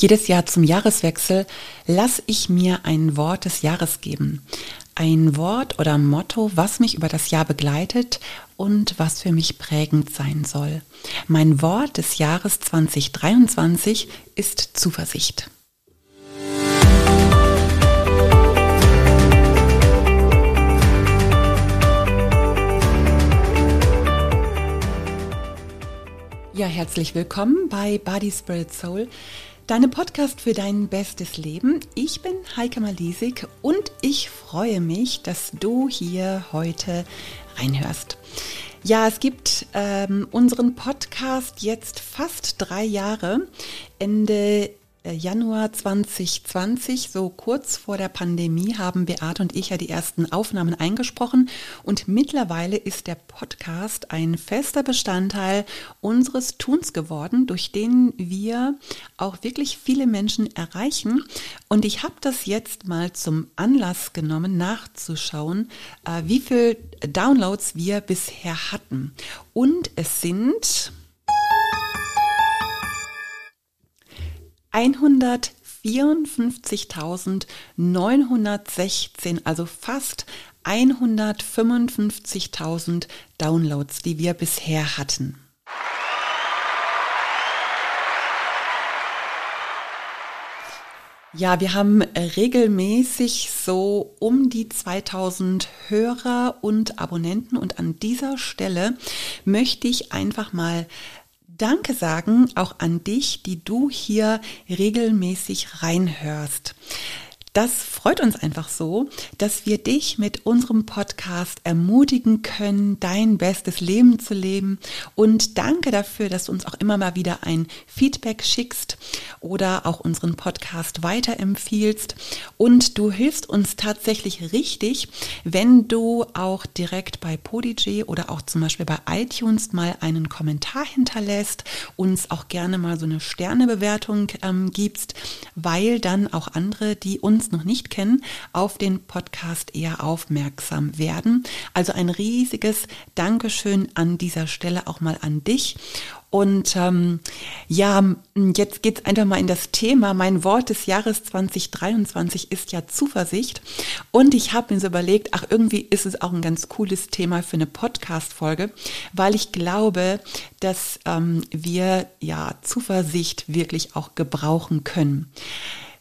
Jedes Jahr zum Jahreswechsel lasse ich mir ein Wort des Jahres geben. Ein Wort oder Motto, was mich über das Jahr begleitet und was für mich prägend sein soll. Mein Wort des Jahres 2023 ist Zuversicht. Ja, herzlich willkommen bei Body Spirit Soul Deine Podcast für dein bestes Leben. Ich bin Heike Malisik und ich freue mich, dass du hier heute reinhörst. Ja, es gibt ähm, unseren Podcast jetzt fast drei Jahre. Ende Januar 2020, so kurz vor der Pandemie, haben Beate und ich ja die ersten Aufnahmen eingesprochen und mittlerweile ist der Podcast ein fester Bestandteil unseres Tuns geworden, durch den wir auch wirklich viele Menschen erreichen. Und ich habe das jetzt mal zum Anlass genommen, nachzuschauen, äh, wie viele Downloads wir bisher hatten. Und es sind 154.916, also fast 155.000 Downloads, die wir bisher hatten. Ja, wir haben regelmäßig so um die 2000 Hörer und Abonnenten und an dieser Stelle möchte ich einfach mal Danke sagen auch an dich, die du hier regelmäßig reinhörst. Das freut uns einfach so, dass wir dich mit unserem Podcast ermutigen können, dein bestes Leben zu leben. Und danke dafür, dass du uns auch immer mal wieder ein Feedback schickst oder auch unseren Podcast weiterempfiehlst. Und du hilfst uns tatsächlich richtig, wenn du auch direkt bei Podigy oder auch zum Beispiel bei iTunes mal einen Kommentar hinterlässt, uns auch gerne mal so eine Sternebewertung ähm, gibst, weil dann auch andere, die uns uns noch nicht kennen, auf den Podcast eher aufmerksam werden. Also ein riesiges Dankeschön an dieser Stelle auch mal an dich. Und ähm, ja, jetzt geht's einfach mal in das Thema. Mein Wort des Jahres 2023 ist ja Zuversicht. Und ich habe mir so überlegt, ach, irgendwie ist es auch ein ganz cooles Thema für eine Podcast-Folge, weil ich glaube, dass ähm, wir ja Zuversicht wirklich auch gebrauchen können.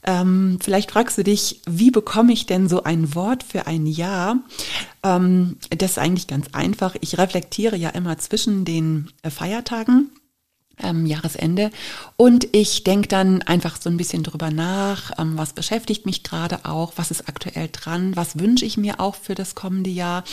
Ähm, vielleicht fragst du dich, wie bekomme ich denn so ein Wort für ein Jahr? Ähm, das ist eigentlich ganz einfach. Ich reflektiere ja immer zwischen den äh, Feiertagen ähm, Jahresende. Und ich denke dann einfach so ein bisschen drüber nach, ähm, was beschäftigt mich gerade auch, was ist aktuell dran, was wünsche ich mir auch für das kommende Jahr.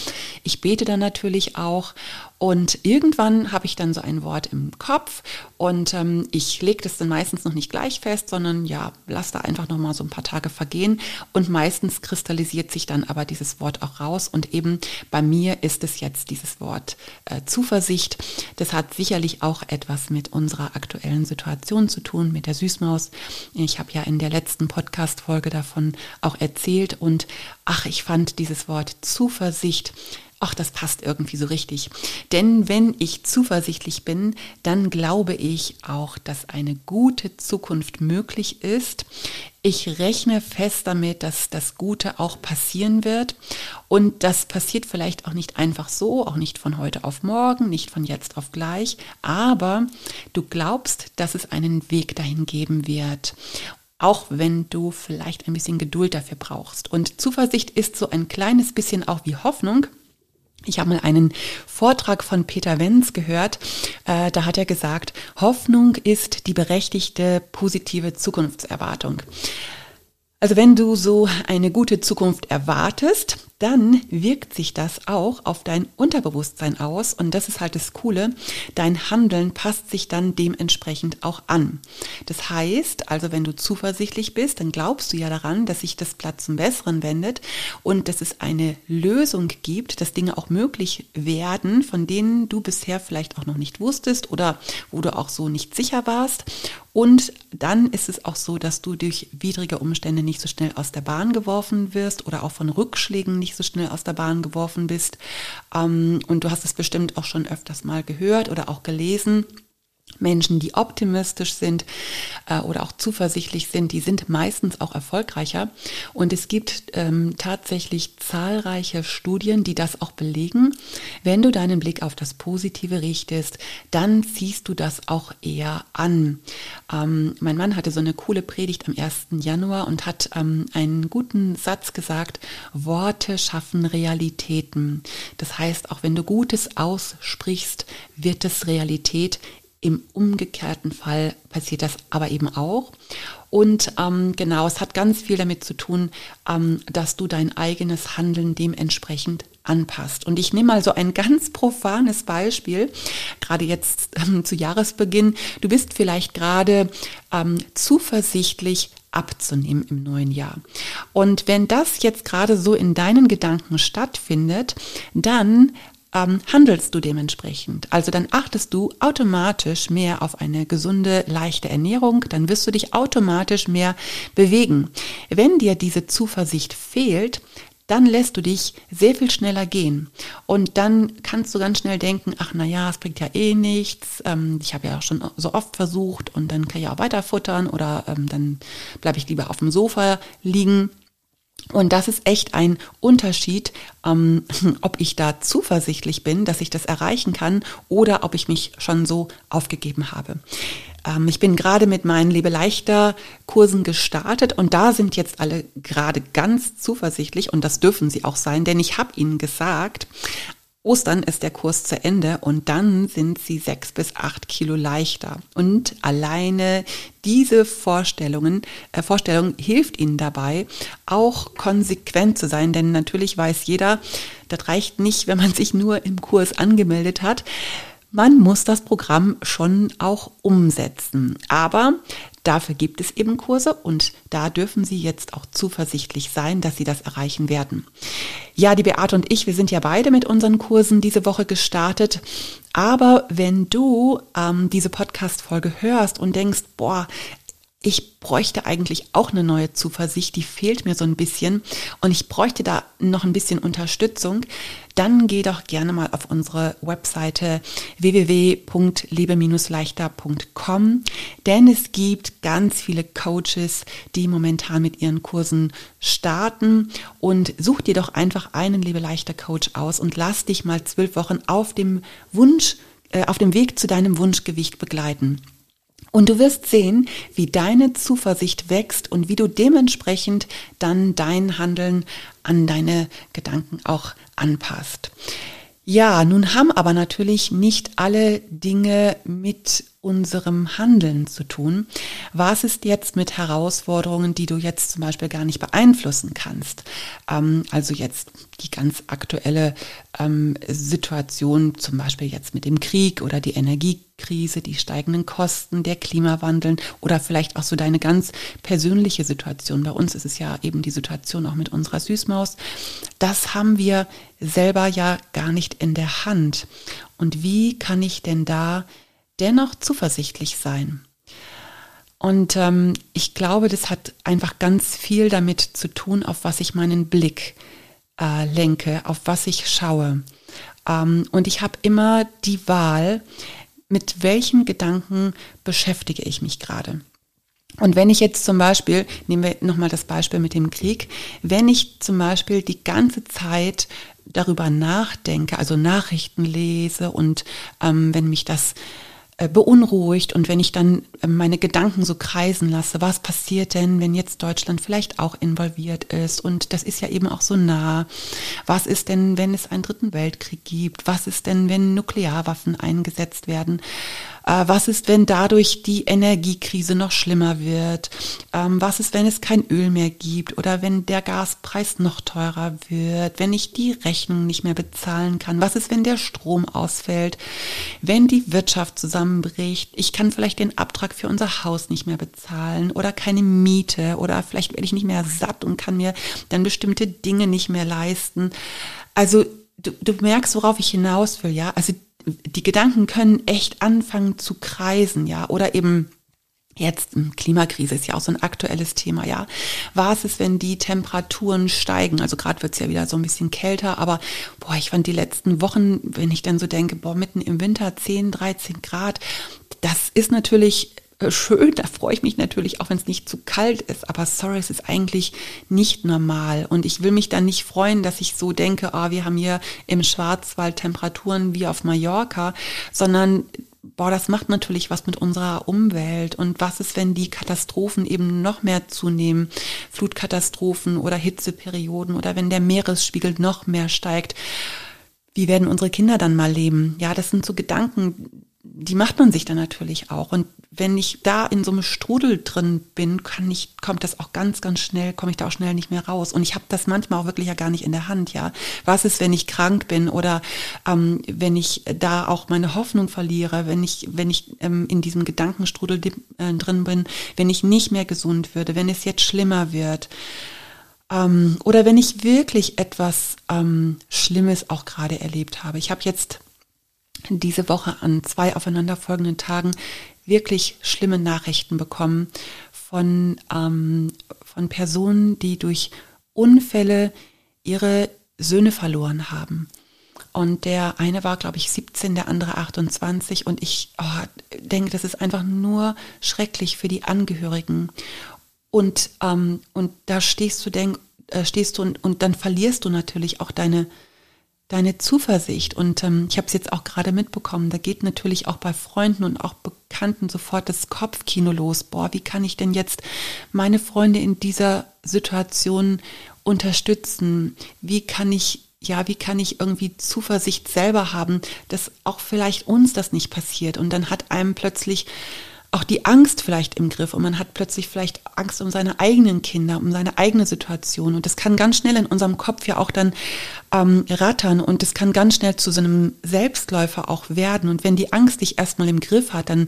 Ich bete dann natürlich auch und irgendwann habe ich dann so ein Wort im Kopf und ähm, ich lege das dann meistens noch nicht gleich fest, sondern ja, lasse da einfach noch mal so ein paar Tage vergehen und meistens kristallisiert sich dann aber dieses Wort auch raus und eben bei mir ist es jetzt dieses Wort äh, Zuversicht. Das hat sicherlich auch etwas mit unserer aktuellen Situation zu tun, mit der Süßmaus. Ich habe ja in der letzten Podcast-Folge davon auch erzählt und ach, ich fand dieses Wort Zuversicht ach, das passt irgendwie so richtig. Denn wenn ich zuversichtlich bin, dann glaube ich auch, dass eine gute Zukunft möglich ist. Ich rechne fest damit, dass das Gute auch passieren wird. Und das passiert vielleicht auch nicht einfach so, auch nicht von heute auf morgen, nicht von jetzt auf gleich. Aber du glaubst, dass es einen Weg dahin geben wird auch wenn du vielleicht ein bisschen Geduld dafür brauchst. Und Zuversicht ist so ein kleines bisschen auch wie Hoffnung. Ich habe mal einen Vortrag von Peter Wenz gehört. Äh, da hat er gesagt, Hoffnung ist die berechtigte positive Zukunftserwartung. Also wenn du so eine gute Zukunft erwartest, dann wirkt sich das auch auf dein Unterbewusstsein aus und das ist halt das Coole. Dein Handeln passt sich dann dementsprechend auch an. Das heißt, also wenn du zuversichtlich bist, dann glaubst du ja daran, dass sich das Blatt zum Besseren wendet und dass es eine Lösung gibt, dass Dinge auch möglich werden, von denen du bisher vielleicht auch noch nicht wusstest oder wo du auch so nicht sicher warst. Und dann ist es auch so, dass du durch widrige Umstände nicht so schnell aus der Bahn geworfen wirst oder auch von Rückschlägen nicht so schnell aus der Bahn geworfen bist. Ähm, und du hast es bestimmt auch schon öfters mal gehört oder auch gelesen Menschen, die optimistisch sind äh, oder auch zuversichtlich sind, die sind meistens auch erfolgreicher. Und es gibt ähm, tatsächlich zahlreiche Studien, die das auch belegen. Wenn du deinen Blick auf das Positive richtest, dann ziehst du das auch eher an. Ähm, mein Mann hatte so eine coole Predigt am 1. Januar und hat ähm, einen guten Satz gesagt, Worte schaffen Realitäten. Das heißt, auch wenn du Gutes aussprichst, wird es Realität im umgekehrten Fall passiert das aber eben auch. Und ähm, genau, es hat ganz viel damit zu tun, ähm, dass du dein eigenes Handeln dementsprechend anpasst. Und ich nehme mal so ein ganz profanes Beispiel, gerade jetzt ähm, zu Jahresbeginn. Du bist vielleicht gerade ähm, zuversichtlich abzunehmen im neuen Jahr. Und wenn das jetzt gerade so in deinen Gedanken stattfindet, dann ähm, handelst du dementsprechend. Also dann achtest du automatisch mehr auf eine gesunde, leichte Ernährung, dann wirst du dich automatisch mehr bewegen. Wenn dir diese Zuversicht fehlt, dann lässt du dich sehr viel schneller gehen. Und dann kannst du ganz schnell denken, ach na ja, es bringt ja eh nichts. Ähm, ich habe ja auch schon so oft versucht und dann kann ich auch weiter futtern oder ähm, dann bleibe ich lieber auf dem Sofa liegen. Und das ist echt ein Unterschied, ähm, ob ich da zuversichtlich bin, dass ich das erreichen kann oder ob ich mich schon so aufgegeben habe. Ähm, ich bin gerade mit meinen Lebeleichter Kursen gestartet und da sind jetzt alle gerade ganz zuversichtlich und das dürfen sie auch sein, denn ich habe ihnen gesagt, Ostern ist der Kurs zu Ende und dann sind sie sechs bis acht Kilo leichter. Und alleine diese Vorstellungen, äh, Vorstellung hilft ihnen dabei, auch konsequent zu sein, denn natürlich weiß jeder, das reicht nicht, wenn man sich nur im Kurs angemeldet hat. Man muss das Programm schon auch umsetzen. Aber Dafür gibt es eben Kurse und da dürfen Sie jetzt auch zuversichtlich sein, dass Sie das erreichen werden. Ja, die Beate und ich, wir sind ja beide mit unseren Kursen diese Woche gestartet. Aber wenn du ähm, diese Podcast-Folge hörst und denkst, boah, ich bräuchte eigentlich auch eine neue Zuversicht, die fehlt mir so ein bisschen. Und ich bräuchte da noch ein bisschen Unterstützung, dann geh doch gerne mal auf unsere Webseite www.lebe-leichter.com, denn es gibt ganz viele Coaches, die momentan mit ihren Kursen starten. Und such dir doch einfach einen Lebe leichter Coach aus und lass dich mal zwölf Wochen auf dem Wunsch, äh, auf dem Weg zu deinem Wunschgewicht begleiten. Und du wirst sehen, wie deine Zuversicht wächst und wie du dementsprechend dann dein Handeln an deine Gedanken auch anpasst. Ja, nun haben aber natürlich nicht alle Dinge mit unserem Handeln zu tun. Was ist jetzt mit Herausforderungen, die du jetzt zum Beispiel gar nicht beeinflussen kannst? Ähm, also jetzt die ganz aktuelle ähm, Situation, zum Beispiel jetzt mit dem Krieg oder die Energiekrise, die steigenden Kosten, der Klimawandel oder vielleicht auch so deine ganz persönliche Situation. Bei uns ist es ja eben die Situation auch mit unserer Süßmaus. Das haben wir selber ja gar nicht in der Hand. Und wie kann ich denn da dennoch zuversichtlich sein. Und ähm, ich glaube, das hat einfach ganz viel damit zu tun, auf was ich meinen Blick äh, lenke, auf was ich schaue. Ähm, und ich habe immer die Wahl, mit welchen Gedanken beschäftige ich mich gerade. Und wenn ich jetzt zum Beispiel, nehmen wir nochmal das Beispiel mit dem Krieg, wenn ich zum Beispiel die ganze Zeit darüber nachdenke, also Nachrichten lese und ähm, wenn mich das beunruhigt und wenn ich dann äh, meine Gedanken so kreisen lasse, was passiert denn, wenn jetzt Deutschland vielleicht auch involviert ist und das ist ja eben auch so nah. Was ist denn, wenn es einen dritten Weltkrieg gibt? Was ist denn, wenn Nuklearwaffen eingesetzt werden? Äh, was ist, wenn dadurch die Energiekrise noch schlimmer wird? Ähm, was ist, wenn es kein Öl mehr gibt oder wenn der Gaspreis noch teurer wird? Wenn ich die Rechnung nicht mehr bezahlen kann? Was ist, wenn der Strom ausfällt? Wenn die Wirtschaft zusammenbricht? Ich kann vielleicht den Abtrag für unser Haus nicht mehr bezahlen oder keine Miete oder vielleicht werde ich nicht mehr satt und kann mir dann bestimmte Dinge nicht mehr leisten. Also du, du merkst, worauf ich hinaus will, ja? Also die Gedanken können echt anfangen zu kreisen, ja, oder eben Jetzt Klimakrise ist ja auch so ein aktuelles Thema, ja. Was ist, wenn die Temperaturen steigen? Also gerade wird es ja wieder so ein bisschen kälter, aber boah, ich fand die letzten Wochen, wenn ich dann so denke, boah, mitten im Winter 10, 13 Grad, das ist natürlich schön, da freue ich mich natürlich auch, wenn es nicht zu kalt ist, aber sorry, es ist eigentlich nicht normal. Und ich will mich dann nicht freuen, dass ich so denke, oh, wir haben hier im Schwarzwald Temperaturen wie auf Mallorca, sondern boah, das macht natürlich was mit unserer Umwelt. Und was ist, wenn die Katastrophen eben noch mehr zunehmen, Flutkatastrophen oder Hitzeperioden oder wenn der Meeresspiegel noch mehr steigt. Wie werden unsere Kinder dann mal leben? Ja, das sind so Gedanken, die macht man sich dann natürlich auch. Und wenn ich da in so einem Strudel drin bin, kann ich, kommt das auch ganz, ganz schnell, komme ich da auch schnell nicht mehr raus. Und ich habe das manchmal auch wirklich ja gar nicht in der Hand, ja. Was ist, wenn ich krank bin oder ähm, wenn ich da auch meine Hoffnung verliere, wenn ich, wenn ich ähm, in diesem Gedankenstrudel äh, drin bin, wenn ich nicht mehr gesund würde, wenn es jetzt schlimmer wird. Ähm, oder wenn ich wirklich etwas ähm, Schlimmes auch gerade erlebt habe. Ich habe jetzt diese Woche an zwei aufeinanderfolgenden Tagen wirklich schlimme Nachrichten bekommen von, ähm, von Personen, die durch Unfälle ihre Söhne verloren haben. Und der eine war, glaube ich, 17, der andere 28. Und ich oh, denke, das ist einfach nur schrecklich für die Angehörigen. Und, ähm, und da stehst du, denk, äh, stehst du und, und dann verlierst du natürlich auch deine, deine Zuversicht. Und ähm, ich habe es jetzt auch gerade mitbekommen, da geht natürlich auch bei Freunden und auch Bekannten sofort das Kopfkino los. Boah, wie kann ich denn jetzt meine Freunde in dieser Situation unterstützen? Wie kann ich ja, wie kann ich irgendwie Zuversicht selber haben, dass auch vielleicht uns das nicht passiert? Und dann hat einem plötzlich auch die Angst vielleicht im Griff und man hat plötzlich vielleicht Angst um seine eigenen Kinder, um seine eigene Situation. Und das kann ganz schnell in unserem Kopf ja auch dann ähm, rattern und das kann ganz schnell zu so einem Selbstläufer auch werden. Und wenn die Angst dich erstmal im Griff hat, dann,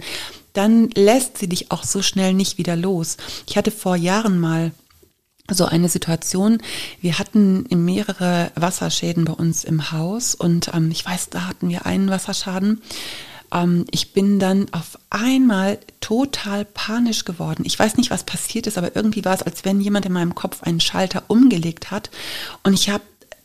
dann lässt sie dich auch so schnell nicht wieder los. Ich hatte vor Jahren mal so eine Situation. Wir hatten mehrere Wasserschäden bei uns im Haus und ähm, ich weiß, da hatten wir einen Wasserschaden ähm, ich bin dann auf einmal total panisch geworden. Ich weiß nicht, was passiert ist, aber irgendwie war es, als wenn jemand in meinem Kopf einen Schalter umgelegt hat. Und ich habe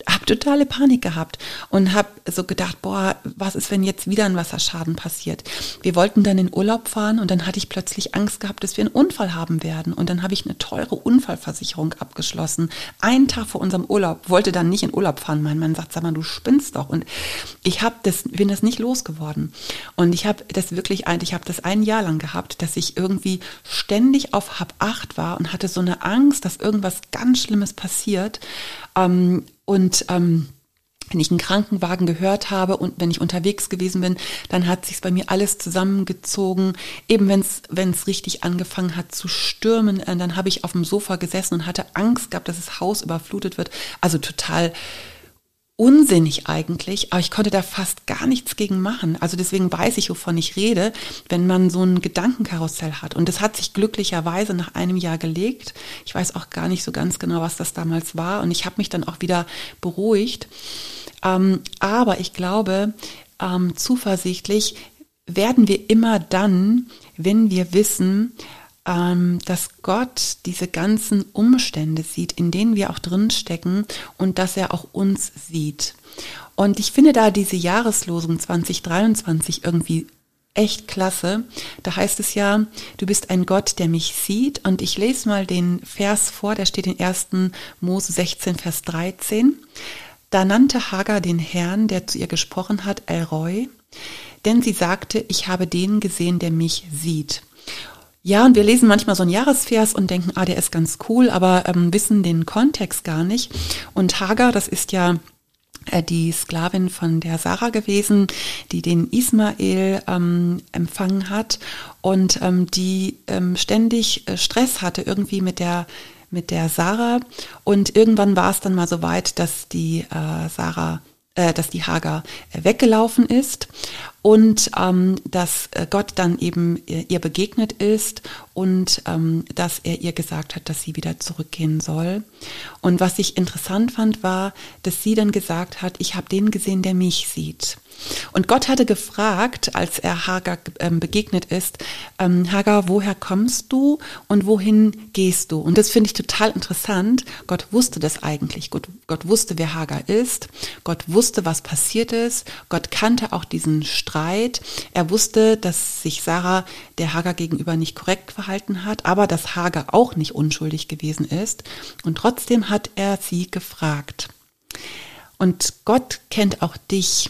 habe totale Panik gehabt und habe so gedacht, boah, was ist, wenn jetzt wieder ein Wasserschaden passiert? Wir wollten dann in Urlaub fahren und dann hatte ich plötzlich Angst gehabt, dass wir einen Unfall haben werden. Und dann habe ich eine teure Unfallversicherung abgeschlossen. Einen Tag vor unserem Urlaub wollte dann nicht in Urlaub fahren. Mein Mann sagt, sag mal, du spinnst doch. Und ich habe das, bin das nicht losgeworden. Und ich habe das wirklich, ich habe das ein Jahr lang gehabt, dass ich irgendwie ständig auf Hab acht war und hatte so eine Angst, dass irgendwas ganz Schlimmes passiert. Ähm, und ähm, wenn ich einen Krankenwagen gehört habe und wenn ich unterwegs gewesen bin, dann hat sich bei mir alles zusammengezogen. Eben wenn es wenn es richtig angefangen hat zu stürmen, äh, dann habe ich auf dem Sofa gesessen und hatte Angst gehabt, dass das Haus überflutet wird. Also total unsinnig eigentlich, aber ich konnte da fast gar nichts gegen machen. Also deswegen weiß ich, wovon ich rede, wenn man so ein Gedankenkarussell hat. Und das hat sich glücklicherweise nach einem Jahr gelegt. Ich weiß auch gar nicht so ganz genau, was das damals war. Und ich habe mich dann auch wieder beruhigt. Ähm, aber ich glaube, ähm, zuversichtlich werden wir immer dann, wenn wir wissen, dass Gott diese ganzen Umstände sieht, in denen wir auch drinstecken und dass er auch uns sieht. Und ich finde da diese Jahreslosung 2023 irgendwie echt klasse. Da heißt es ja, du bist ein Gott, der mich sieht. Und ich lese mal den Vers vor, der steht in 1. Mose 16, Vers 13. Da nannte Hagar den Herrn, der zu ihr gesprochen hat, Elroy, denn sie sagte, ich habe den gesehen, der mich sieht. Ja, und wir lesen manchmal so einen Jahresvers und denken, ah, der ist ganz cool, aber ähm, wissen den Kontext gar nicht. Und Hagar, das ist ja äh, die Sklavin von der Sarah gewesen, die den Ismael ähm, empfangen hat und ähm, die ähm, ständig äh, Stress hatte irgendwie mit der mit der Sarah und irgendwann war es dann mal so weit, dass die äh, Sarah äh, dass die Hagar äh, weggelaufen ist und ähm, dass äh, Gott dann eben ihr begegnet ist und ähm, dass er ihr gesagt hat, dass sie wieder zurückgehen soll. Und was ich interessant fand, war, dass sie dann gesagt hat, ich habe den gesehen, der mich sieht. Und Gott hatte gefragt, als er Hagar ähm, begegnet ist, ähm, Hagar, woher kommst du und wohin gehst du? Und das finde ich total interessant. Gott wusste das eigentlich. Gott, Gott wusste, wer Hagar ist. Gott wusste, was passiert ist. Gott kannte auch diesen Streit. Er wusste, dass sich Sarah der Hagar gegenüber nicht korrekt verhalten hat, aber dass Hagar auch nicht unschuldig gewesen ist. Und trotzdem hat er sie gefragt. Und Gott kennt auch dich.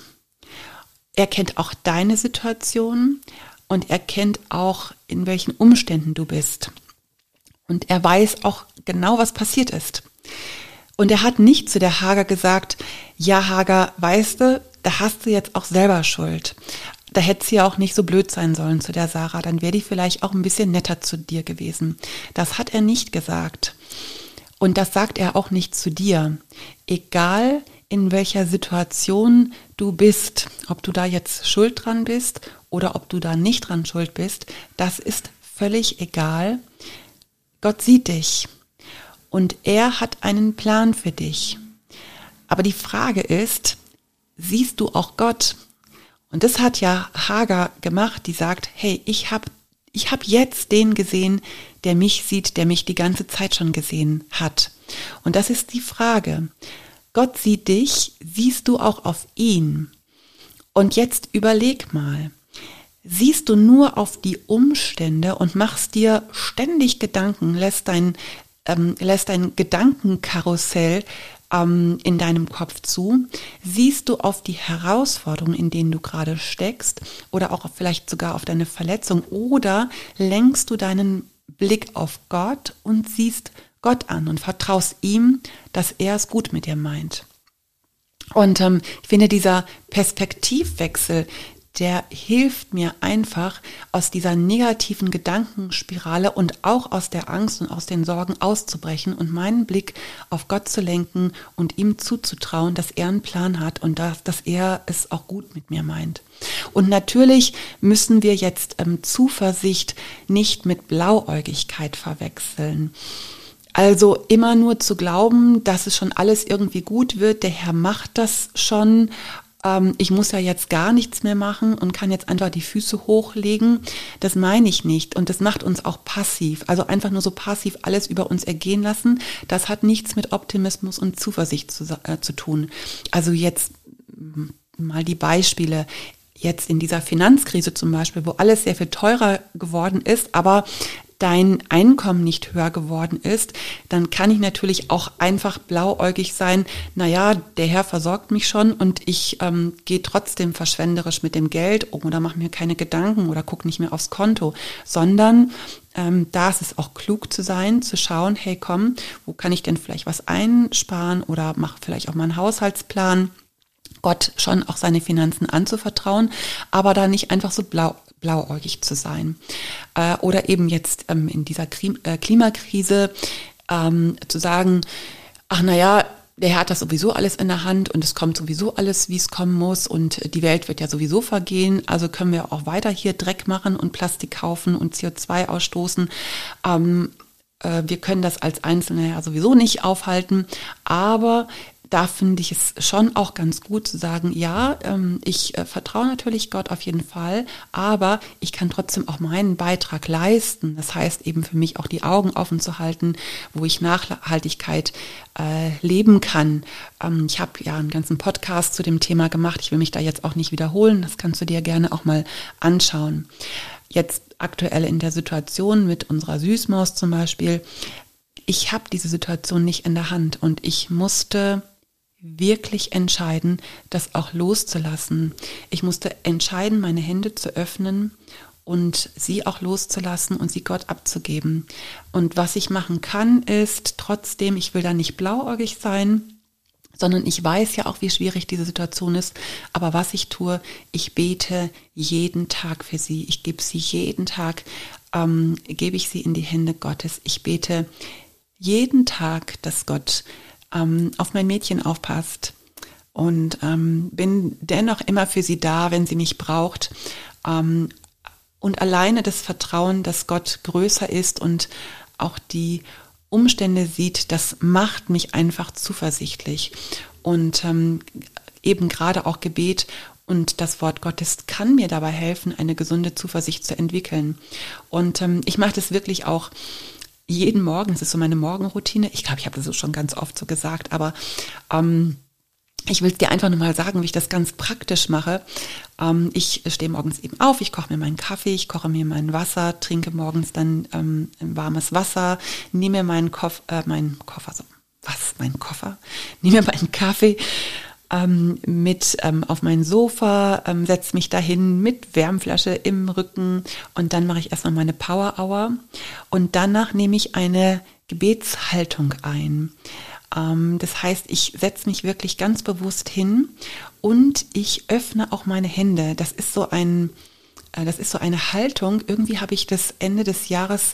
Er kennt auch deine Situation und er kennt auch, in welchen Umständen du bist. Und er weiß auch genau, was passiert ist. Und er hat nicht zu der Hager gesagt, ja Hager, weißt du, da hast du jetzt auch selber Schuld. Da hätte sie auch nicht so blöd sein sollen zu der Sarah, dann wäre die vielleicht auch ein bisschen netter zu dir gewesen. Das hat er nicht gesagt. Und das sagt er auch nicht zu dir. Egal in welcher Situation du bist, ob du da jetzt schuld dran bist oder ob du da nicht dran schuld bist, das ist völlig egal. Gott sieht dich und er hat einen Plan für dich. Aber die Frage ist, siehst du auch Gott? Und das hat ja Hagar gemacht, die sagt, hey, ich habe ich hab jetzt den gesehen, der mich sieht, der mich die ganze Zeit schon gesehen hat. Und das ist die Frage. Gott sieht dich, siehst du auch auf ihn? Und jetzt überleg mal, siehst du nur auf die Umstände und machst dir ständig Gedanken, lässt dein ähm, lässt ein Gedankenkarussell ähm, in deinem Kopf zu, siehst du auf die Herausforderungen, in denen du gerade steckst oder auch vielleicht sogar auf deine Verletzung oder lenkst du deinen Blick auf Gott und siehst Gott an und vertraust ihm, dass er es gut mit dir meint. Und ähm, ich finde, dieser Perspektivwechsel, der hilft mir einfach aus dieser negativen Gedankenspirale und auch aus der Angst und aus den Sorgen auszubrechen und meinen Blick auf Gott zu lenken und ihm zuzutrauen, dass er einen Plan hat und dass, dass er es auch gut mit mir meint. Und natürlich müssen wir jetzt ähm, Zuversicht nicht mit Blauäugigkeit verwechseln. Also immer nur zu glauben, dass es schon alles irgendwie gut wird, der Herr macht das schon ähm, ich muss ja jetzt gar nichts mehr machen und kann jetzt einfach die Füße hochlegen. Das meine ich nicht. Und das macht uns auch passiv. Also einfach nur so passiv alles über uns ergehen lassen. Das hat nichts mit Optimismus und Zuversicht zu, äh, zu tun. Also jetzt mal die Beispiele jetzt in dieser Finanzkrise zum Beispiel, wo alles sehr viel teurer geworden ist, aber dein Einkommen nicht höher geworden ist, dann kann ich natürlich auch einfach blauäugig sein, naja, der Herr versorgt mich schon und ich ähm, gehe trotzdem verschwenderisch mit dem Geld. Um oder mache mir keine Gedanken oder gucke nicht mehr aufs Konto, sondern ähm, da ist es auch klug zu sein, zu schauen, hey komm, wo kann ich denn vielleicht was einsparen oder mache vielleicht auch mal einen Haushaltsplan. Gott schon auch seine Finanzen anzuvertrauen, aber da nicht einfach so blau, blauäugig zu sein. Äh, oder eben jetzt ähm, in dieser Krim äh, Klimakrise ähm, zu sagen, ach naja, der Herr hat das sowieso alles in der Hand und es kommt sowieso alles, wie es kommen muss und die Welt wird ja sowieso vergehen. Also können wir auch weiter hier Dreck machen und Plastik kaufen und CO2 ausstoßen. Ähm, äh, wir können das als Einzelne ja sowieso nicht aufhalten, aber da finde ich es schon auch ganz gut zu sagen, ja, ähm, ich äh, vertraue natürlich Gott auf jeden Fall, aber ich kann trotzdem auch meinen Beitrag leisten. Das heißt eben für mich auch die Augen offen zu halten, wo ich Nachhaltigkeit äh, leben kann. Ähm, ich habe ja einen ganzen Podcast zu dem Thema gemacht. Ich will mich da jetzt auch nicht wiederholen. Das kannst du dir gerne auch mal anschauen. Jetzt aktuell in der Situation mit unserer Süßmaus zum Beispiel. Ich habe diese Situation nicht in der Hand und ich musste wirklich entscheiden, das auch loszulassen. Ich musste entscheiden, meine Hände zu öffnen und sie auch loszulassen und sie Gott abzugeben. Und was ich machen kann, ist trotzdem, ich will da nicht blauäugig sein, sondern ich weiß ja auch, wie schwierig diese Situation ist. Aber was ich tue, ich bete jeden Tag für sie. Ich gebe sie jeden Tag, ähm, gebe ich sie in die Hände Gottes. Ich bete jeden Tag, dass Gott ähm, auf mein Mädchen aufpasst und ähm, bin dennoch immer für sie da, wenn sie mich braucht. Ähm, und alleine das Vertrauen, dass Gott größer ist und auch die Umstände sieht, das macht mich einfach zuversichtlich. Und ähm, eben gerade auch Gebet und das Wort Gottes kann mir dabei helfen, eine gesunde Zuversicht zu entwickeln. Und ähm, ich mache das wirklich auch jeden Morgen, das ist so meine Morgenroutine. Ich glaube, ich habe das schon ganz oft so gesagt, aber ähm, ich will dir einfach nur mal sagen, wie ich das ganz praktisch mache. Ähm, ich stehe morgens eben auf, ich koche mir meinen Kaffee, ich koche mir mein Wasser, trinke morgens dann ähm, warmes Wasser, nehme meinen, Kof äh, meinen Koffer, so, was, meinen Koffer, nehme meinen Kaffee ähm, mit ähm, auf mein Sofa, ähm, setze mich dahin mit Wärmflasche im Rücken und dann mache ich erstmal meine Power Hour und danach nehme ich eine Gebetshaltung ein. Ähm, das heißt, ich setze mich wirklich ganz bewusst hin und ich öffne auch meine Hände. Das ist so ein, äh, das ist so eine Haltung. Irgendwie habe ich das Ende des Jahres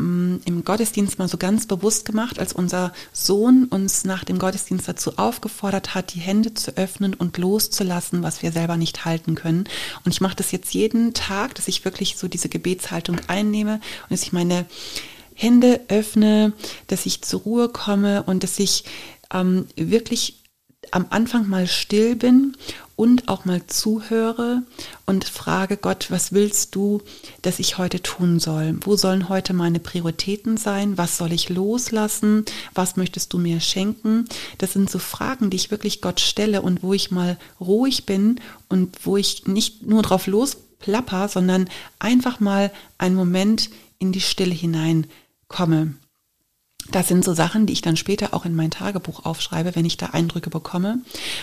im Gottesdienst mal so ganz bewusst gemacht, als unser Sohn uns nach dem Gottesdienst dazu aufgefordert hat, die Hände zu öffnen und loszulassen, was wir selber nicht halten können. Und ich mache das jetzt jeden Tag, dass ich wirklich so diese Gebetshaltung einnehme und dass ich meine Hände öffne, dass ich zur Ruhe komme und dass ich ähm, wirklich am Anfang mal still bin und auch mal zuhöre und frage Gott, was willst du, dass ich heute tun soll? Wo sollen heute meine Prioritäten sein? Was soll ich loslassen? Was möchtest du mir schenken? Das sind so Fragen, die ich wirklich Gott stelle und wo ich mal ruhig bin und wo ich nicht nur drauf losplapper, sondern einfach mal einen Moment in die Stille hinein komme. Das sind so Sachen, die ich dann später auch in mein Tagebuch aufschreibe, wenn ich da Eindrücke bekomme.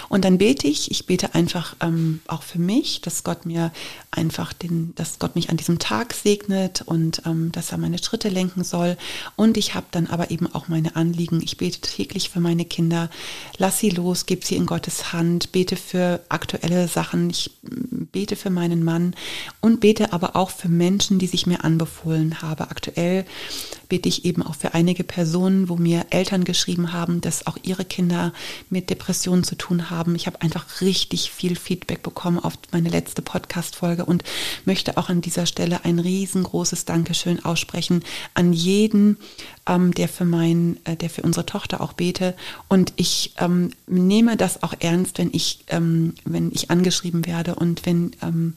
Und dann bete ich, ich bete einfach ähm, auch für mich, dass Gott mir einfach den, dass Gott mich an diesem Tag segnet und ähm, dass er meine Schritte lenken soll. Und ich habe dann aber eben auch meine Anliegen. Ich bete täglich für meine Kinder, lass sie los, gib sie in Gottes Hand, bete für aktuelle Sachen, ich mm, bete für meinen Mann und bete aber auch für Menschen, die sich mir anbefohlen habe. Aktuell bete ich eben auch für einige Personen, wo mir Eltern geschrieben haben, dass auch ihre Kinder mit Depressionen zu tun haben. Ich habe einfach richtig viel Feedback bekommen auf meine letzte Podcast-Folge und möchte auch an dieser Stelle ein riesengroßes Dankeschön aussprechen an jeden, ähm, der für mein, äh, der für unsere Tochter auch bete. Und ich ähm, nehme das auch ernst, wenn ich, ähm, wenn ich angeschrieben werde und wenn, ähm,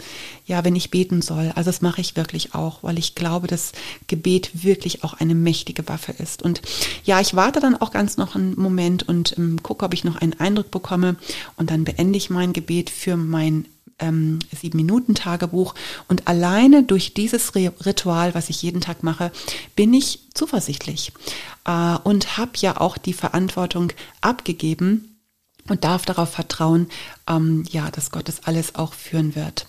ja, wenn ich beten soll. Also das mache ich wirklich auch, weil ich glaube, dass Gebet wirklich auch eine mächtige Waffe ist. Und ja, ich warte dann auch ganz noch einen Moment und ähm, gucke, ob ich noch einen Eindruck bekomme. Und dann beende ich mein Gebet für mein ähm, Sieben-Minuten-Tagebuch. Und alleine durch dieses Ritual, was ich jeden Tag mache, bin ich zuversichtlich äh, und habe ja auch die Verantwortung abgegeben und darf darauf vertrauen, ähm, ja, dass Gott das alles auch führen wird.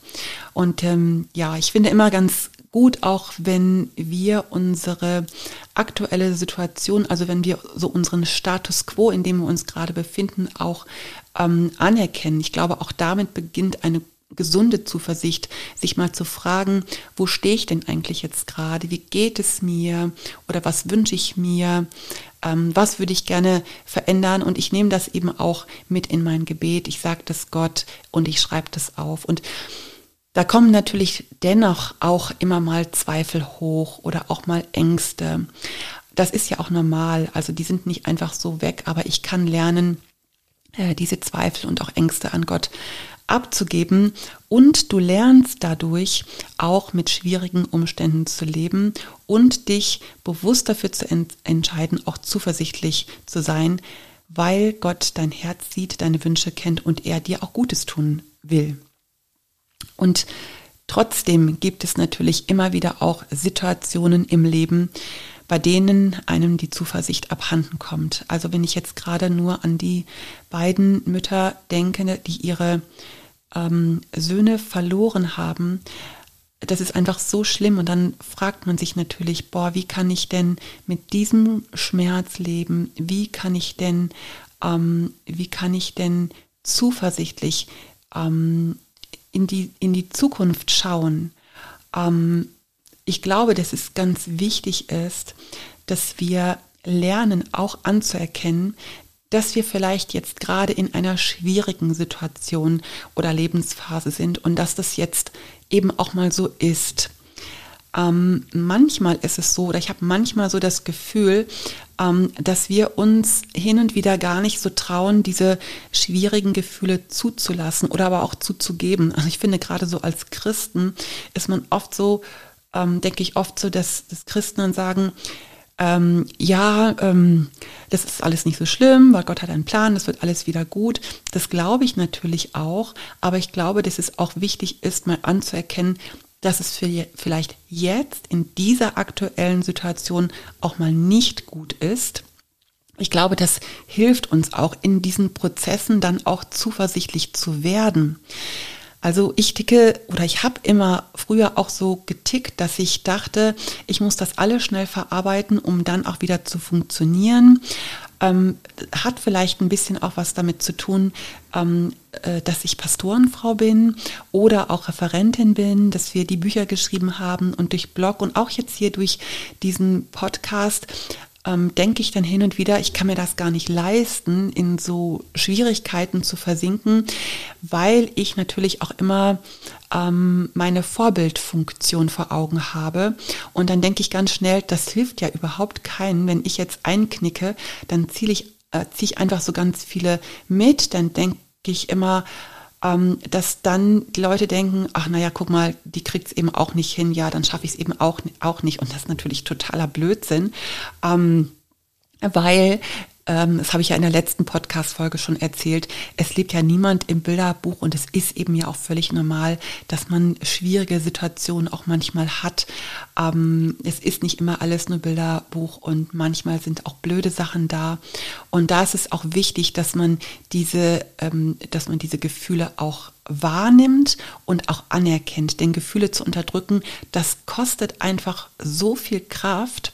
Und ähm, ja, ich finde immer ganz gut, auch wenn wir unsere aktuelle Situation, also wenn wir so unseren Status quo, in dem wir uns gerade befinden, auch ähm, anerkennen. Ich glaube, auch damit beginnt eine gesunde Zuversicht, sich mal zu fragen, wo stehe ich denn eigentlich jetzt gerade? Wie geht es mir? Oder was wünsche ich mir? Ähm, was würde ich gerne verändern? Und ich nehme das eben auch mit in mein Gebet. Ich sage das Gott und ich schreibe das auf. Und da kommen natürlich dennoch auch immer mal Zweifel hoch oder auch mal Ängste. Das ist ja auch normal. Also die sind nicht einfach so weg, aber ich kann lernen, äh, diese Zweifel und auch Ängste an Gott abzugeben und du lernst dadurch auch mit schwierigen Umständen zu leben und dich bewusst dafür zu ent entscheiden, auch zuversichtlich zu sein, weil Gott dein Herz sieht, deine Wünsche kennt und er dir auch Gutes tun will. Und trotzdem gibt es natürlich immer wieder auch Situationen im Leben, bei denen einem die Zuversicht abhanden kommt. Also wenn ich jetzt gerade nur an die beiden Mütter denke, die ihre ähm, Söhne verloren haben, das ist einfach so schlimm. Und dann fragt man sich natürlich, boah, wie kann ich denn mit diesem Schmerz leben? Wie kann ich denn, ähm, wie kann ich denn zuversichtlich ähm, in, die, in die Zukunft schauen? Ähm, ich glaube, dass es ganz wichtig ist, dass wir lernen, auch anzuerkennen, dass wir vielleicht jetzt gerade in einer schwierigen Situation oder Lebensphase sind und dass das jetzt eben auch mal so ist. Ähm, manchmal ist es so, oder ich habe manchmal so das Gefühl, ähm, dass wir uns hin und wieder gar nicht so trauen, diese schwierigen Gefühle zuzulassen oder aber auch zuzugeben. Also ich finde gerade so als Christen ist man oft so ähm, denke ich oft so, dass, dass Christen dann sagen, ähm, ja, ähm, das ist alles nicht so schlimm, weil Gott hat einen Plan, das wird alles wieder gut. Das glaube ich natürlich auch, aber ich glaube, dass es auch wichtig ist, mal anzuerkennen, dass es für vielleicht jetzt in dieser aktuellen Situation auch mal nicht gut ist. Ich glaube, das hilft uns auch in diesen Prozessen dann auch zuversichtlich zu werden. Also ich ticke oder ich habe immer früher auch so getickt, dass ich dachte, ich muss das alles schnell verarbeiten, um dann auch wieder zu funktionieren. Ähm, hat vielleicht ein bisschen auch was damit zu tun, ähm, äh, dass ich Pastorenfrau bin oder auch Referentin bin, dass wir die Bücher geschrieben haben und durch Blog und auch jetzt hier durch diesen Podcast ähm, denke ich dann hin und wieder, ich kann mir das gar nicht leisten, in so Schwierigkeiten zu versinken, weil ich natürlich auch immer ähm, meine Vorbildfunktion vor Augen habe. Und dann denke ich ganz schnell, das hilft ja überhaupt keinen. Wenn ich jetzt einknicke, dann ziehe ich, äh, ziehe ich einfach so ganz viele mit. Dann denke ich immer, ähm, dass dann die Leute denken, ach naja, guck mal, die kriegt es eben auch nicht hin, ja, dann schaffe ich es eben auch, auch nicht. Und das ist natürlich totaler Blödsinn, ähm, weil ähm, das habe ich ja in der letzten Podcast-Folge schon erzählt, es lebt ja niemand im Bilderbuch und es ist eben ja auch völlig normal, dass man schwierige Situationen auch manchmal hat. Ähm, es ist nicht immer alles nur Bilderbuch und manchmal sind auch blöde Sachen da. Und da ist es auch wichtig, dass man diese, ähm, dass man diese Gefühle auch wahrnimmt und auch anerkennt. Denn Gefühle zu unterdrücken, das kostet einfach so viel Kraft.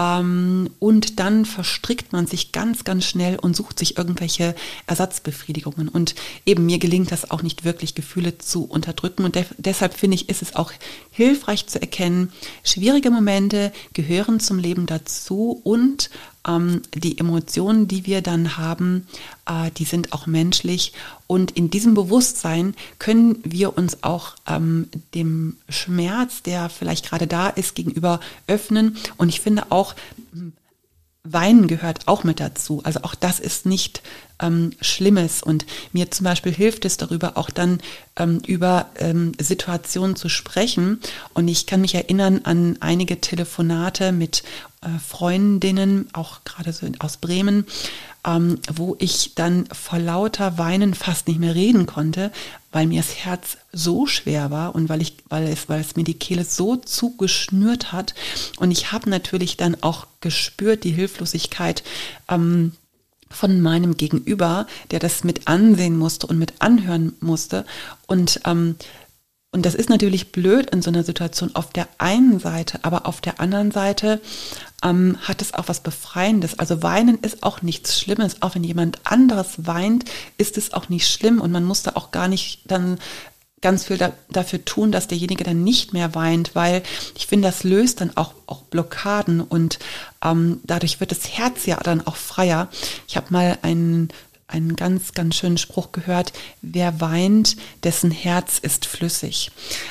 Ähm, und dann verstrickt man sich ganz, ganz schnell und sucht sich irgendwelche Ersatzbefriedigungen. Und eben mir gelingt das auch nicht wirklich, Gefühle zu unterdrücken. Und de deshalb finde ich, ist es auch hilfreich zu erkennen, schwierige Momente gehören zum Leben dazu und ähm, die Emotionen, die wir dann haben, äh, die sind auch menschlich. Und in diesem Bewusstsein können wir uns auch ähm, dem Schmerz, der vielleicht gerade da ist, gegenüber öffnen. Und ich finde auch, Weinen gehört auch mit dazu. Also auch das ist nicht ähm, Schlimmes. Und mir zum Beispiel hilft es darüber, auch dann ähm, über ähm, Situationen zu sprechen. Und ich kann mich erinnern an einige Telefonate mit äh, Freundinnen, auch gerade so aus Bremen, ähm, wo ich dann vor lauter Weinen fast nicht mehr reden konnte, weil mir das Herz so schwer war und weil ich, weil es, weil es mir die Kehle so zugeschnürt hat. Und ich habe natürlich dann auch gespürt die Hilflosigkeit ähm, von meinem Gegenüber, der das mit ansehen musste und mit anhören musste. Und ähm, und das ist natürlich blöd in so einer Situation auf der einen Seite, aber auf der anderen Seite ähm, hat es auch was Befreiendes. Also weinen ist auch nichts Schlimmes. Auch wenn jemand anderes weint, ist es auch nicht schlimm und man muss da auch gar nicht dann ganz viel da, dafür tun, dass derjenige dann nicht mehr weint, weil ich finde, das löst dann auch, auch Blockaden und ähm, dadurch wird das Herz ja dann auch freier. Ich habe mal einen einen ganz, ganz schönen Spruch gehört, wer weint, dessen Herz ist flüssig.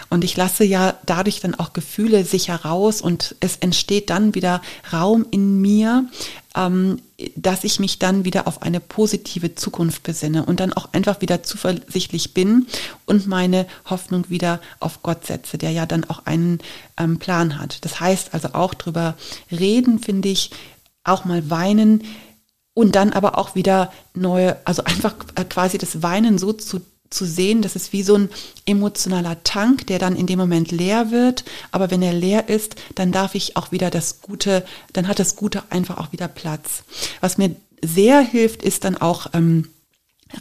Und ich lasse ja dadurch dann auch Gefühle sich heraus und es entsteht dann wieder Raum in mir, dass ich mich dann wieder auf eine positive Zukunft besinne und dann auch einfach wieder zuversichtlich bin und meine Hoffnung wieder auf Gott setze, der ja dann auch einen ähm, Plan hat. Das heißt also auch drüber reden, finde ich, auch mal weinen, und dann aber auch wieder neue, also einfach quasi das Weinen so zu, zu sehen, das ist wie so ein emotionaler Tank, der dann in dem Moment leer wird. Aber wenn er leer ist, dann darf ich auch wieder das Gute, dann hat das Gute einfach auch wieder Platz. Was mir sehr hilft, ist dann auch, ähm,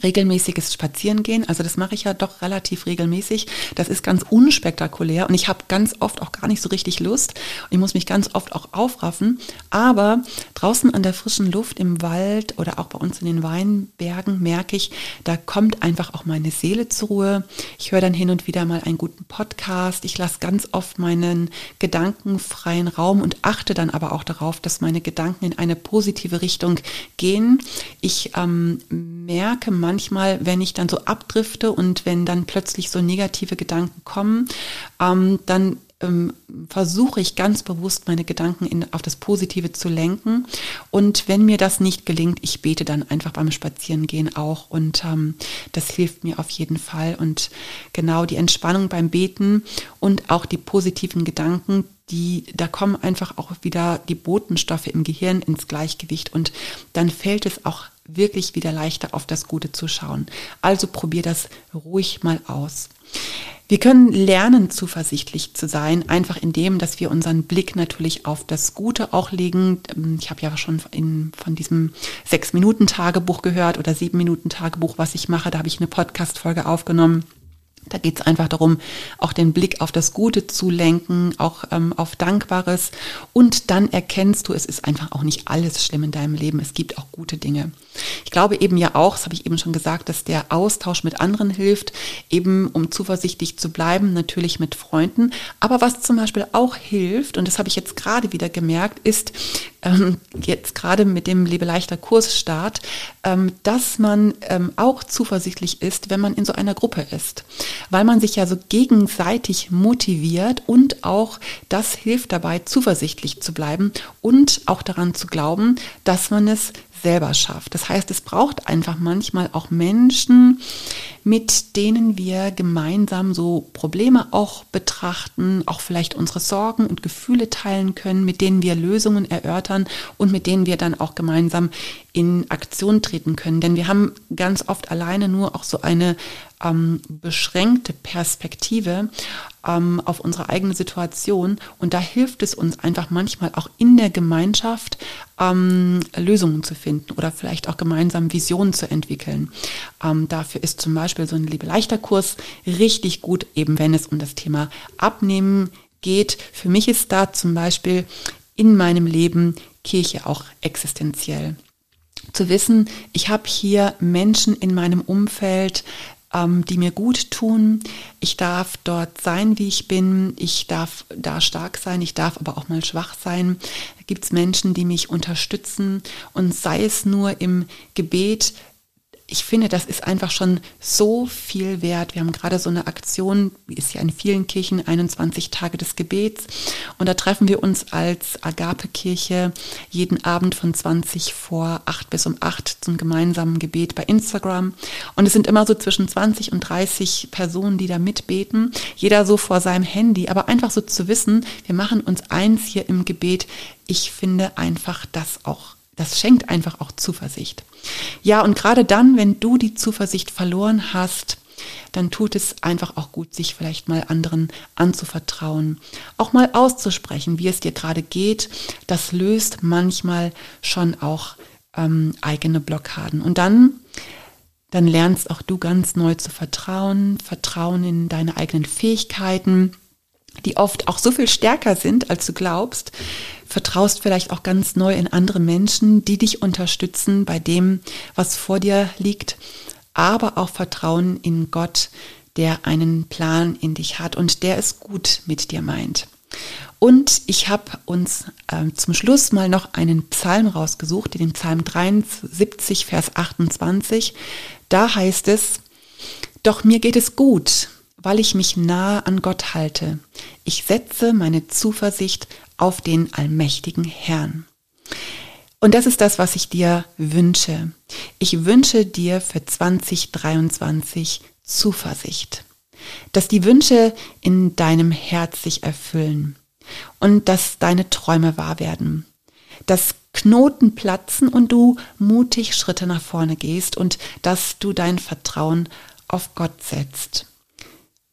regelmäßiges Spazierengehen. Also das mache ich ja doch relativ regelmäßig. Das ist ganz unspektakulär und ich habe ganz oft auch gar nicht so richtig Lust. Ich muss mich ganz oft auch aufraffen. Aber draußen an der frischen Luft im Wald oder auch bei uns in den Weinbergen merke ich, da kommt einfach auch meine Seele zur Ruhe. Ich höre dann hin und wieder mal einen guten Podcast. Ich lasse ganz oft meinen Gedanken freien Raum und achte dann aber auch darauf, dass meine Gedanken in eine positive Richtung gehen. Ich ähm, merke manchmal, wenn ich dann so abdrifte und wenn dann plötzlich so negative Gedanken kommen, ähm, dann ähm, versuche ich ganz bewusst meine Gedanken in, auf das Positive zu lenken. Und wenn mir das nicht gelingt, ich bete dann einfach beim Spazierengehen auch. Und ähm, das hilft mir auf jeden Fall. Und genau die Entspannung beim Beten und auch die positiven Gedanken, die, da kommen einfach auch wieder die Botenstoffe im Gehirn ins Gleichgewicht und dann fällt es auch wirklich wieder leichter auf das Gute zu schauen. Also probier das ruhig mal aus. Wir können lernen, zuversichtlich zu sein, einfach indem, dass wir unseren Blick natürlich auf das Gute auch legen. Ich habe ja schon in, von diesem Sechs-Minuten-Tagebuch gehört oder Sieben-Minuten-Tagebuch, was ich mache. Da habe ich eine Podcast-Folge aufgenommen. Da geht es einfach darum, auch den Blick auf das Gute zu lenken, auch ähm, auf Dankbares. Und dann erkennst du, es ist einfach auch nicht alles schlimm in deinem Leben. Es gibt auch gute Dinge. Ich glaube eben ja auch, das habe ich eben schon gesagt, dass der Austausch mit anderen hilft, eben um zuversichtlich zu bleiben, natürlich mit Freunden. Aber was zum Beispiel auch hilft, und das habe ich jetzt gerade wieder gemerkt, ist ähm, jetzt gerade mit dem Lebe leichter Kursstart, ähm, dass man ähm, auch zuversichtlich ist, wenn man in so einer Gruppe ist. Weil man sich ja so gegenseitig motiviert und auch das hilft dabei, zuversichtlich zu bleiben und auch daran zu glauben, dass man es selber schafft. Das heißt, es braucht einfach manchmal auch Menschen, mit denen wir gemeinsam so Probleme auch betrachten, auch vielleicht unsere Sorgen und Gefühle teilen können, mit denen wir Lösungen erörtern und mit denen wir dann auch gemeinsam in Aktion treten können. Denn wir haben ganz oft alleine nur auch so eine ähm, beschränkte Perspektive ähm, auf unsere eigene Situation. Und da hilft es uns einfach manchmal auch in der Gemeinschaft ähm, Lösungen zu finden oder vielleicht auch gemeinsam Visionen zu entwickeln. Ähm, dafür ist zum Beispiel so ein Liebe-Leichter-Kurs richtig gut, eben wenn es um das Thema Abnehmen geht. Für mich ist da zum Beispiel in meinem Leben Kirche auch existenziell zu wissen, ich habe hier Menschen in meinem Umfeld, ähm, die mir gut tun. Ich darf dort sein, wie ich bin. Ich darf da stark sein. Ich darf aber auch mal schwach sein. Da gibt es Menschen, die mich unterstützen und sei es nur im Gebet, ich finde, das ist einfach schon so viel wert. Wir haben gerade so eine Aktion, wie ist ja in vielen Kirchen, 21 Tage des Gebets. Und da treffen wir uns als Agape-Kirche jeden Abend von 20 vor 8 bis um 8 zum gemeinsamen Gebet bei Instagram. Und es sind immer so zwischen 20 und 30 Personen, die da mitbeten. Jeder so vor seinem Handy. Aber einfach so zu wissen, wir machen uns eins hier im Gebet. Ich finde einfach das auch das schenkt einfach auch Zuversicht. Ja, und gerade dann, wenn du die Zuversicht verloren hast, dann tut es einfach auch gut, sich vielleicht mal anderen anzuvertrauen, auch mal auszusprechen, wie es dir gerade geht. Das löst manchmal schon auch ähm, eigene Blockaden. Und dann, dann lernst auch du ganz neu zu vertrauen, Vertrauen in deine eigenen Fähigkeiten, die oft auch so viel stärker sind, als du glaubst, vertraust vielleicht auch ganz neu in andere Menschen, die dich unterstützen bei dem, was vor dir liegt, aber auch Vertrauen in Gott, der einen Plan in dich hat und der es gut mit dir meint. Und ich habe uns äh, zum Schluss mal noch einen Psalm rausgesucht, den Psalm 73, Vers 28. Da heißt es, Doch mir geht es gut, weil ich mich nahe an Gott halte. Ich setze meine Zuversicht auf den allmächtigen Herrn. Und das ist das, was ich dir wünsche. Ich wünsche dir für 2023 Zuversicht, dass die Wünsche in deinem Herz sich erfüllen und dass deine Träume wahr werden, dass Knoten platzen und du mutig Schritte nach vorne gehst und dass du dein Vertrauen auf Gott setzt.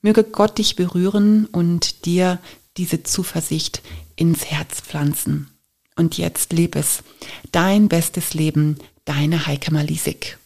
Möge Gott dich berühren und dir diese Zuversicht ins Herz pflanzen. Und jetzt lebe es. Dein bestes Leben, deine Heike Malisik.